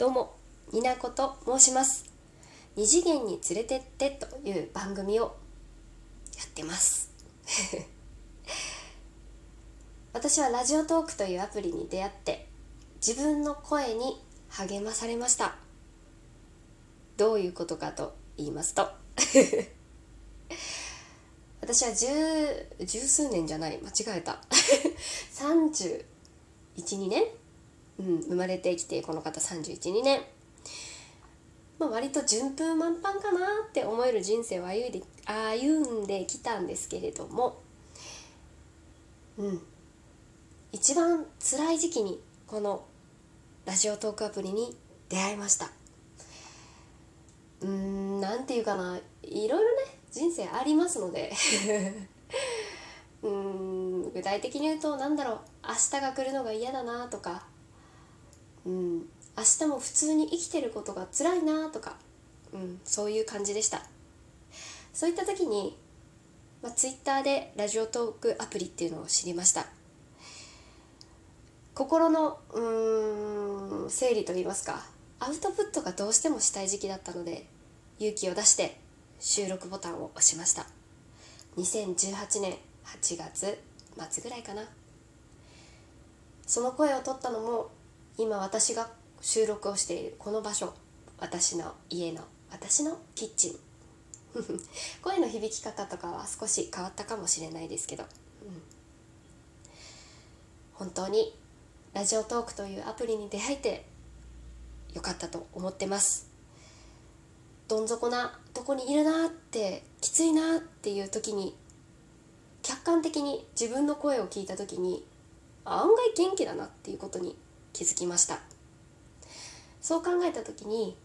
どうもになこと申します。二次元に連れてってという番組をやってます。私はラジオトークというアプリに出会って自分の声に励まされました。どういうことかと言いますと 私は十十数年じゃない間違えた。312年うん、生まれてきてこの方312年、まあ、割と順風満帆かなって思える人生を歩いで歩んできたんですけれども。うん。一番辛い時期にこのラジオトークアプリに出会いました。うーん何て言うかな。いろいろね人生ありますので。うん具体的に言うと何だろう。明日が来るのが嫌だなとか。うん。明日も普通に生きてることが辛いなとか、うん、そういう感じでした。そういった時に、まあ、Twitter でラジオトークアプリっていうのを知りました。心のうん整理といいますかアウトプットがどうしてもしたい時期だったので勇気を出して収録ボタンを押しました。2018年8月末ぐらいかな。その声を取ったのも今私が収録をしているこの場所私の家の私のキッチン。声の響き方とかは少し変わったかもしれないですけど、うん、本当にラジオトークというアプリに出会えてよかったと思ってます。どん底なとこにいるなってきついなっていう時に客観的に自分の声を聞いた時に案外元気だなっていうことに気づきました。そう考えた時に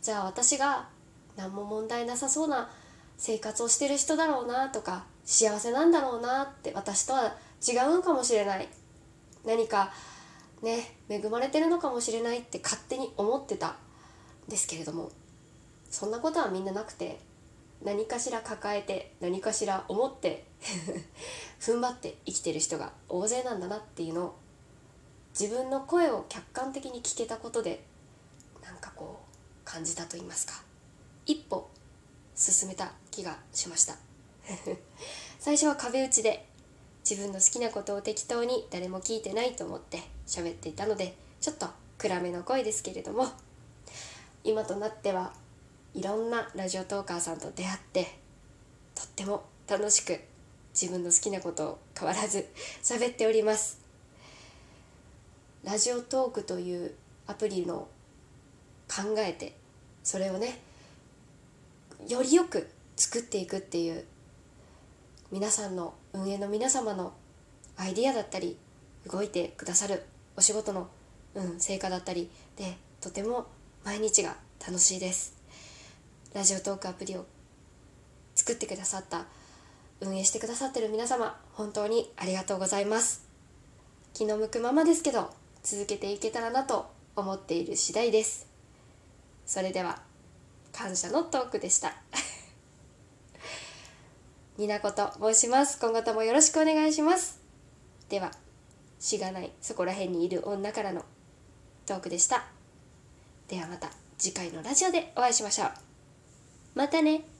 じゃあ私が何も問題なさそうな生活をしてる人だろうなとか幸せなんだろうなって私とは違うのかもしれない。何かね恵まれてるのかもしれないって勝手に思ってた。んですけれどもそんなことはみんななくて何かしら抱えて何かしら思って 踏ん張って生きてる人が大勢なんだなっていうのを自分の声を客観的に聞けたことでなんかこう感じたと言いますか。一歩進めた気がしました。最初は壁打ちで自分の好きなことを適当に誰も聞いてないと思って喋っていたのでちょっと暗めの声ですけれども今となってはいろんなラジオトーカーさんと出会ってとっても楽しく自分の好きなことを変わらず喋っております。ラジオトークというアプリの考えてそれをねよりよく作っていくっていう皆さんの運営の皆様のアイディアだったり動いてくださるお仕事の、うん、成果だったりでとても毎日が楽しいです。ラジオトークアプリを作ってくださった運営してくださってる皆様本当にありがとうございます。気の向くままですけど続けていけたらなと思っている次第です。それでは感謝のトークでした。になこと申します。今後ともよろしくお願いします。ではしがないそこら辺にいる女からのトークでした。ではまた次回のラジオでお会いしましょう。またね。